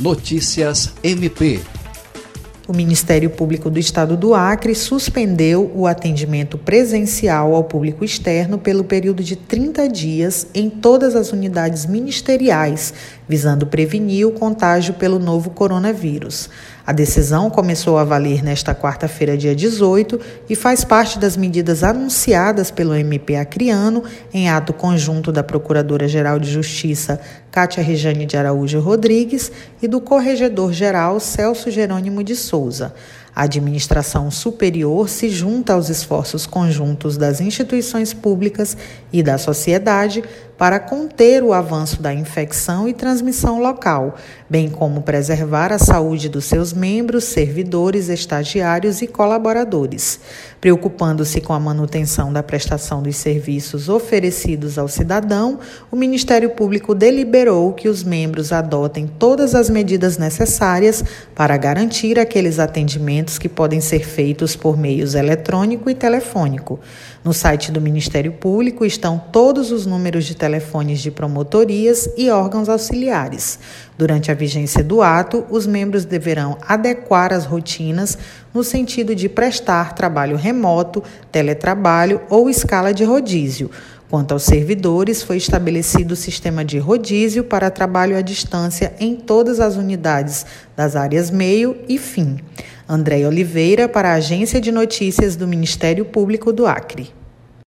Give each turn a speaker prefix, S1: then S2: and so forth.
S1: Notícias MP
S2: o Ministério Público do Estado do Acre suspendeu o atendimento presencial ao público externo pelo período de 30 dias em todas as unidades ministeriais, visando prevenir o contágio pelo novo coronavírus. A decisão começou a valer nesta quarta-feira, dia 18, e faz parte das medidas anunciadas pelo MP Acriano em ato conjunto da Procuradora-Geral de Justiça, Cátia Rejane de Araújo Rodrigues, e do Corregedor-Geral Celso Jerônimo de Souza. Souza. A administração superior se junta aos esforços conjuntos das instituições públicas e da sociedade para conter o avanço da infecção e transmissão local, bem como preservar a saúde dos seus membros, servidores, estagiários e colaboradores. Preocupando-se com a manutenção da prestação dos serviços oferecidos ao cidadão, o Ministério Público deliberou que os membros adotem todas as medidas necessárias para garantir aqueles atendimentos que podem ser feitos por meios eletrônico e telefônico. No site do Ministério Público estão todos os números de telefones de promotorias e órgãos auxiliares. Durante a vigência do ato, os membros deverão adequar as rotinas no sentido de prestar trabalho remoto, teletrabalho ou escala de rodízio. Quanto aos servidores, foi estabelecido o sistema de rodízio para trabalho à distância em todas as unidades das áreas meio e fim. André Oliveira, para a Agência de Notícias do Ministério Público do Acre.